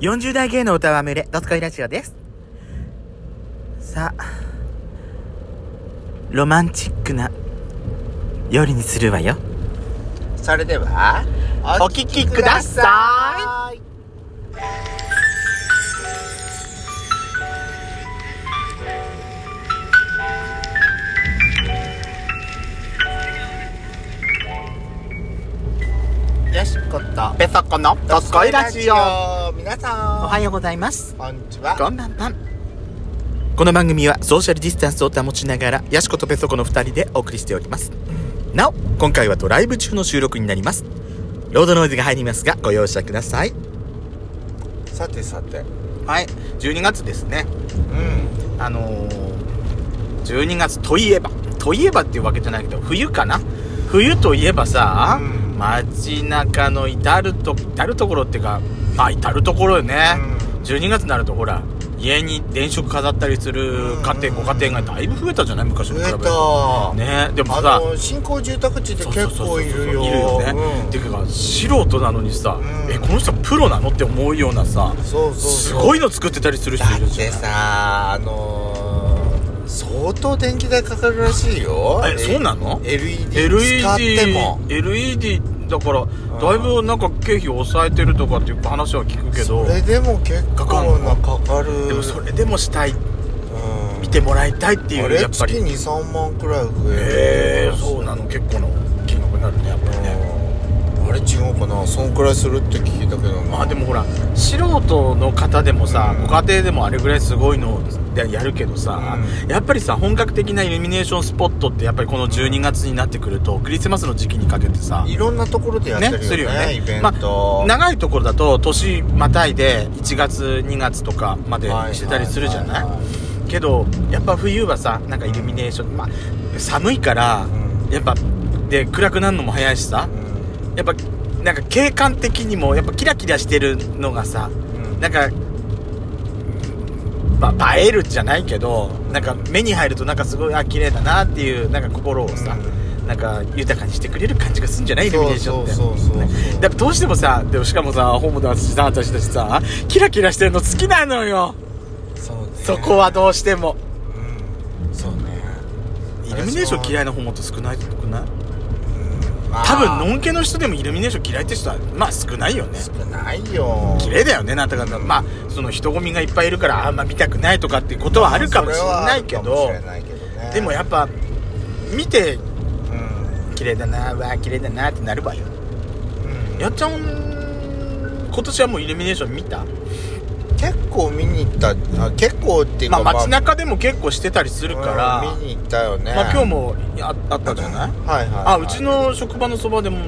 40代芸の歌は群れ、ドスコイラジオです。さあ、ロマンチックな夜にするわよ。それではお聞きくださいよしことペソコのドスコイラジオ。皆さんおはようございます。こんにちはこんばんは。この番組はソーシャルディスタンスを保ちながら、ヤシコとペソコの二人でお送りしております。なお、今回はドライブ中の収録になります。ロードノイズが入りますが、ご容赦ください。さてさてはい、12月ですね。うんあのー、12月といえば、といえばっていうわけじゃないけど、冬かな？冬といえばさ、うん街中の至ると、至るところっていうか、まあ至るところよね。12月になるとほら、家に電飾飾ったりする家庭、ご家庭がだいぶ増えたじゃない？昔に比べて。ね。でもさ、新興住宅地って結構いるよ。いるよね。うん。ていうか、素人なのにさ、うん。え、この人プロなのって思うようなさ、すごいの作ってたりする人だっいるじゃん。てさあのー、相当電気代かかるらしいよ。えそうなの？LED 使 LED っても。LED だからだいぶなんか経費を抑えてるとかっていう話は聞くけどそれでも結構なかかる。でもそれでもしたい。うん。見てもらいたいっていうやっぱり。月23万くらい増える。へえそうなの。結構の金額になるねやっぱれ違うかなそんくらいするって聞いたけど。なまあでもほら素人の方でもさ、うん。ご家庭でもあれぐらいすごいのでやるけどさ、うやっぱりさ本格的なイルミネーションスポットってやっぱりこの12月になってくるとクリスマスの時期にかけてさいろんなところでやってるよねするよね。イベント、まあ、長いところだと年またいで1月2月とかまでしてたりするじゃない,、ははけどやっぱ冬はさなんかイルミネーション、まあ、寒いから、うん。やっぱで暗くなるのも早いしさうん。やっぱなんか景観的にもやっぱキラキラしてるのがさうん。なんか、まあ、映えるじゃないけどなんか目に入るとなんかすごいあ綺麗だなっていうなんか心をさ、なんか豊かにしてくれる感じがするんじゃない？イルミネーションって。そうそうそうそうどうしてもさでもしかもさホームで私さ私たちさキラキラしてるの好きなのよ。そうね。そこはどうしても。うん。そうね。イルミネーション嫌いなホモって少ない少ない？まあ多分のんけの人でもイルミネーション嫌いって人はまあ少ないよね。少ないよ。綺麗だよねなんだかまあその人混みがいっぱいいるからあんま見たくないとかっていうことはあるかもしれないけどね。でもやっぱ見てうん。綺麗だなうわ綺麗だなってなるわよ。うん。やっちゃん今年はもうイルミネーション見た？結構見に行ったあ結構っていうかまあ街中でも結構してたりするから、うん見に行ったよね。まあ今日もああったじゃない、はいはいはい。あうちの職場のそばでも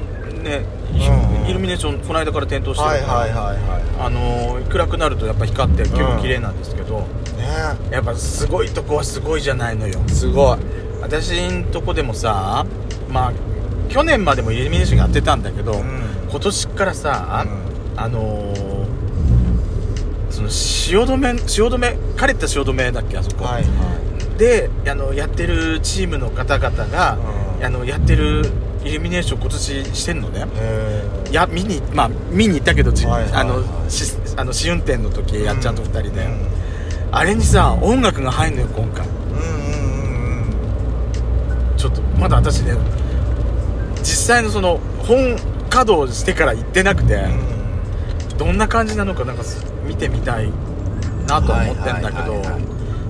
ね、うんうん。イルミネーションこの間から点灯してるから、はいはいはいはあのー暗くなるとやっぱ光って結構綺麗なんですけど、いね。やっぱすごいとこはすごいじゃないのよ。すごい。私んとこでもさまあ去年までもイルミネーションやってたんだけど、うん。今年からさ、うあのーその汐留汐留枯れた汐留だっけあそこ、はいはであのやってるチームの方々が、うん。あのやってるイルミネーション今年してんのね。いや見にまあ見に行ったけど、じはいはいはい。あのしあの試運転の時、えやっちゃんと二人で、うん。あれにさ音楽が入んのよ今回。うんうんうん。ちょっとまだ私ね実際のその本稼働してから行ってなくて、うん。どんな感じなのかなんかす見てみたいなとは思ってんだけど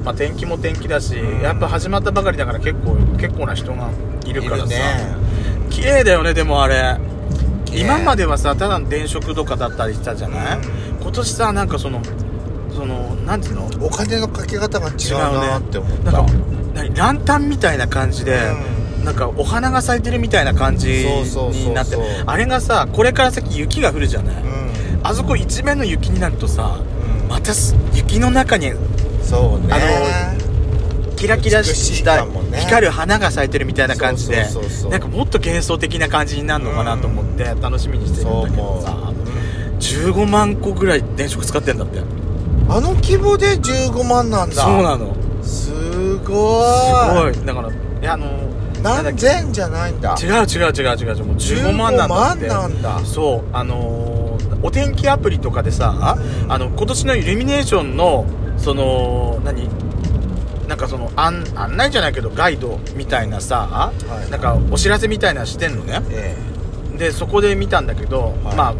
まあ天気も天気だし、うん。やっぱ始まったばかりだから結構結構な人がいるからね。綺麗だよねでもあれ。今まではさただの電飾とかだったりしたじゃない、うん。今年さなんかそのそのなんていうの？お金のかけ方が違うなって思った。なんか何ランタンみたいな感じで、なんかお花が咲いてるみたいな感じになってあれがさこれから先雪が降るじゃない、うんあそこ一面の雪になるとさうん。またす雪の中にそうね。あキラキラ美した光る花が咲いてるみたいな感じでなんかもっと幻想的な感じになるのかなと思って楽しみにしてるんだけどさそう思う。15万個ぐらい電飾使ってんだって。あの規模で15万なんだ。そうなの。すごすいごい。だからいやあの何千じゃないんだ。違う違う違う違う。違うもう15万なんだって。15万なんだ。そう。あのーお天気アプリとかでさ、うんあの今年のイルミネーションのその何なんかその案案内じゃないけどガイドみたいなさ、はい。なんかお知らせみたいなのしてんのね。えでそこで見たんだけど、はい。まあ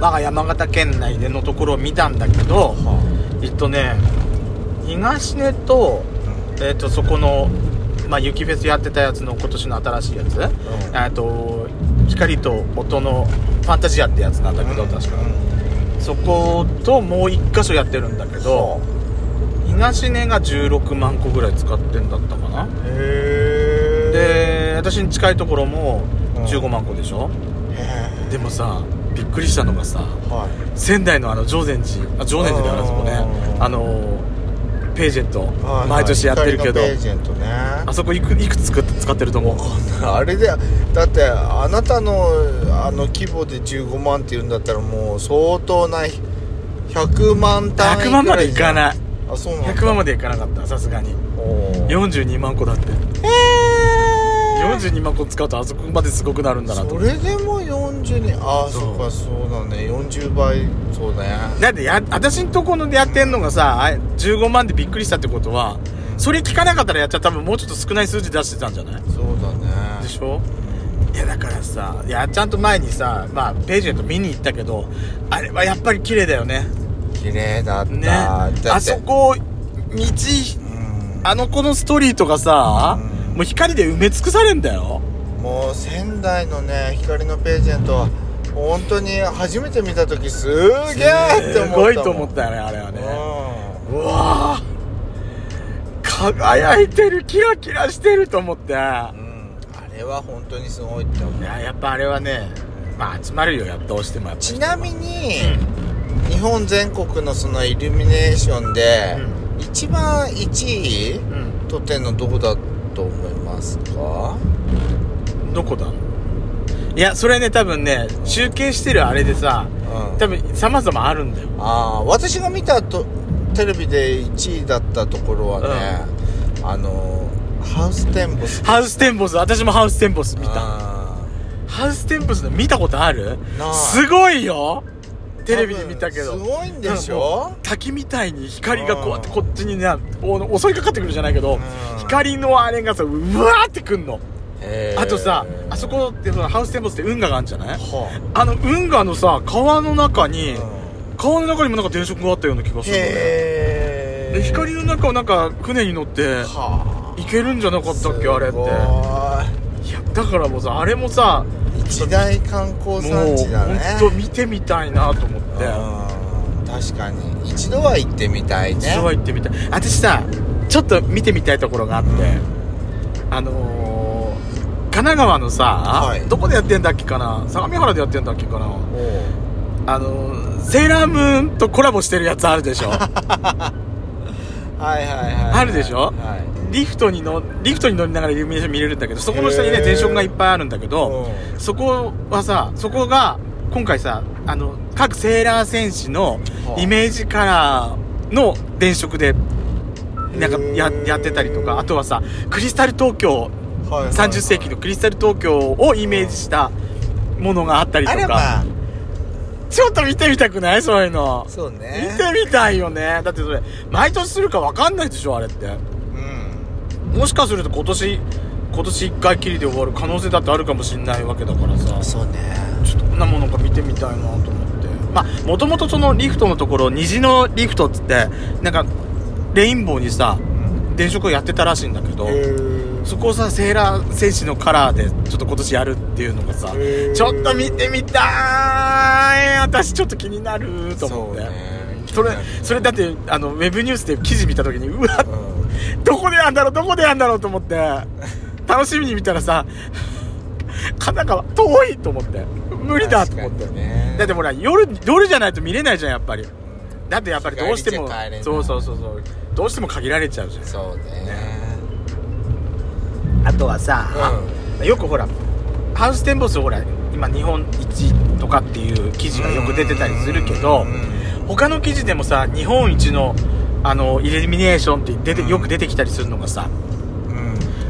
我が山形県内でのところを見たんだけどえはえっとね東根と,、えっとそこの、まあ、雪フェスやってたやつの今年の新しいやつ、えっと光と音のファンタジアってやつなんだけど、確か、そこともう一箇所やってるんだけど、東根が16万個ぐらい使ってんだったかな。へで私に近いところもうん。15万個でしょ、えでもさびっくりしたのがさはい。仙台のあの常禅寺。あ常念寺であるそこね。うん。あのページェント。はい毎年やってるけど、ページェントね。あそこいくいくつ使って使ってると思う？あれでだってあなたのあの規模で15万って言うんだったらもう相当な100万単位100万までいかいない。あそうなんだ。100万までいかなかったさすがに。おー。42万個だって42万個使うとあそこまですごくなるんだなと。それでも42ああそっかそうだね。40倍そうだね。だってや私んとこのでやってんのがさあ15万でびっくりしたってことはそれ聞かなかったらやっちゃ多分もうちょっと少ない数字出してたんじゃない？そうだね。でしょ？いやだからさいやちゃんと前にさまあページェント見に行ったけどあれはやっぱり綺麗だよね。綺麗だった、ね。だってあそこ道うん。あの子のストリートがさ、うんもう光で埋め尽くされんだよ。もう仙台のね光のページェントは本当に初めて見た時すーげえって思ったすごいと思ったよねあれはね。うわー輝いてるキラキラしてると思って。いやうん、うん、あれは本当にすごいって思う。やっぱあれはねまあ集まるよやどうしてもちなみに、日本全国のそのイルミネーションで、一番1位うん。取ってんのどこだと思いますか？どこだ？いやそれね多分ね集計してるあれでさうん。多分様々あるんだよ。ああ私が見たとテレビで1位だったところはね、あのハウステンボス。ハウステンボス私もハウステンボス見た。あハウステンボスの見たことある？すごいよ。ーテレビで見たけど。すごいんでしもょ？う滝みたいに光がこうやってこっちにねお襲いかかってくるじゃないけどうん。光のあれがさうわーってくんの。あとさあそこってそのハウステンボスって運河があるんじゃない？はあ。の運河のさ川の中にあ川の中にもなんか電飾があったような気がするのね。で光の中をなんか船に乗っては行けるんじゃなかったっけ？あれって。い。やだからもうさあれもさい一大観光もう産地だね。ほんと見てみたいなと思って。うん確かに。一度は行ってみたいね。一度は行ってみたい。私さちょっと見てみたいところがあって、あのー、神奈川のさ、はい。どこでやってんだっけかな？相模原でやってんだっけかな？あのー、セーラームーンとコラボしてるやつあるでしょ はいはいはいはい。あるでしょ？はい。リフトにのリフトに乗りながらイルミネーション見れるんだけどそこの下にね電飾がいっぱいあるんだけどうん。そこはさそこが今回さあの各セーラー戦士のはあ。イメージカラーの電飾でなんかややってたりとかあとはさクリスタル東京はいはい30世紀のクリスタル東京をイメージしたものがあったりとかちょっと見てみたくない？そういうの。そう見ねてみたいよね。だってそれ毎年するか分かんないでしょあれって。うん。もしかすると今年今年1回きりで終わる可能性だってあるかもしんないわけだからさ。そうね。ちょっとこんなものが見てみたいなと思って。まあもともとそのリフトのところ虹のリフトっつってなんかレインボーにさ電飾をやってたらしいんだけどそこをさセーラー戦士のカラーでちょっと今年やるっていうのがさちょっと見てみたい。私ちょっと気になると思って。ね。それそれだってあのウェブニュースで記事見た時にうわうん。どこでやんだろうどこでやんだろうと思って。楽しみに見たらさ神奈川遠いと思って。無理だと思って、ね。だってほら夜夜じゃないと見れないじゃんやっぱり。だってやっぱりどうしてもそうそうそうそう。どうしても限られちゃうじゃん。そうねあとはさ、よくほらハウステンボスほら今日本一とかっていう記事がよく出てたりするけどうんうん他の記事でもさ日本一のあのイルミネーションって出てよく出てきたりするのがさうん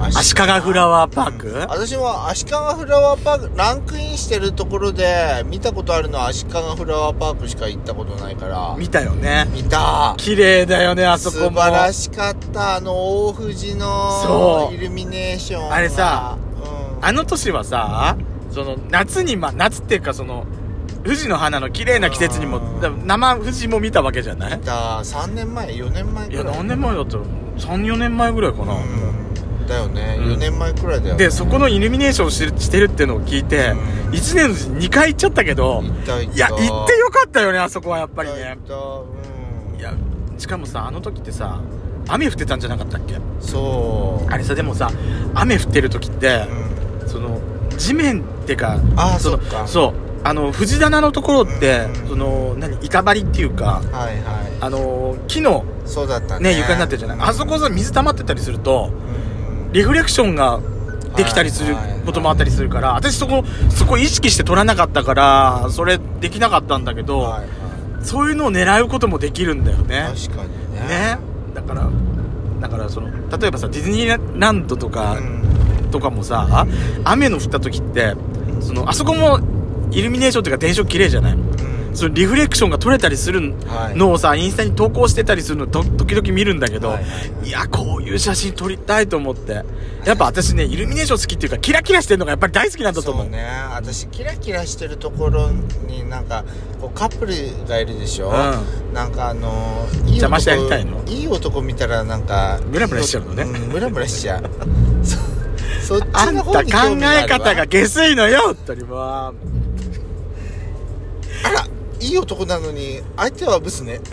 足利フラワーパーク、うん。私も足利フラワーパークランクインしてるところで見たことあるのは足利フラワーパークしか行ったことないから。見たよね。見た。綺麗だよねあそこも。素晴らしかったあの大藤のそう。イルミネーションがあれさ、うん、あの年はさその夏にま夏っていうかその富士の花の綺麗な季節にも生富士も見たわけじゃない？見た。3年前4年前くらいいや何年前だったら34年前ぐらいかな、うんだよね、うん。4年前くらいだよね。でそこのイルミネーションしてしてるってのを聞いて、うん。1年のうちに2回行っちゃったけどいや行ってよかったよねあそこはやっぱりね。いやしかもさあの時ってさ雨降ってたんじゃなかったっけ？そう。あれさでもさ雨降ってる時ってう、ん。その地面ってかあーそのそうあの藤棚のところって、うん。その何板張りっていうかはいはあの木のいそうだったね。ね床になってるじゃない、あそこさ水溜まってたりするとうんリフレクションができたりすることもあったりするから私そこそこ意識して取らなかったからそれできなかったんだけど、はいはそういうのを狙うこともできるんだよね。い確かにね。ね。だからだからその例えばさディズニーランドとか、うん。とかもさ雨の降った時ってそのあそこもイルミネーションっていうか電飾綺麗じゃない？うんそのリフレクションが取れたりするはい。のをさ、インスタに投稿してたりするのと時々見るんだけど、はいい。やこういう写真撮りたいと思って。やっぱ私ねイルミネーション好きっていうかキラキラしてるのがやっぱり大好きなんだと思う。そうね。私キラキラしてるところになんかこうカップルがいるでしょ、うなんかあのいい邪魔してやりたいの？いい男見たらなんかムラムラしちゃうのね。んムラムラしちゃう。そそっあんた考ちの方にあるわ。え方が下水のよ本当にもうあらいい男なのに相手はブスね。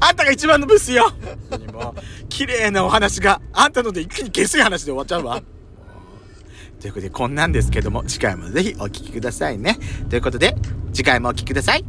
あんたが一番のブスよ。綺麗なお話があんたので一気に下水話で終わっちゃうわ。ということでこんなんですけども次回もぜひお聞きくださいね。ということで次回もお聞きください。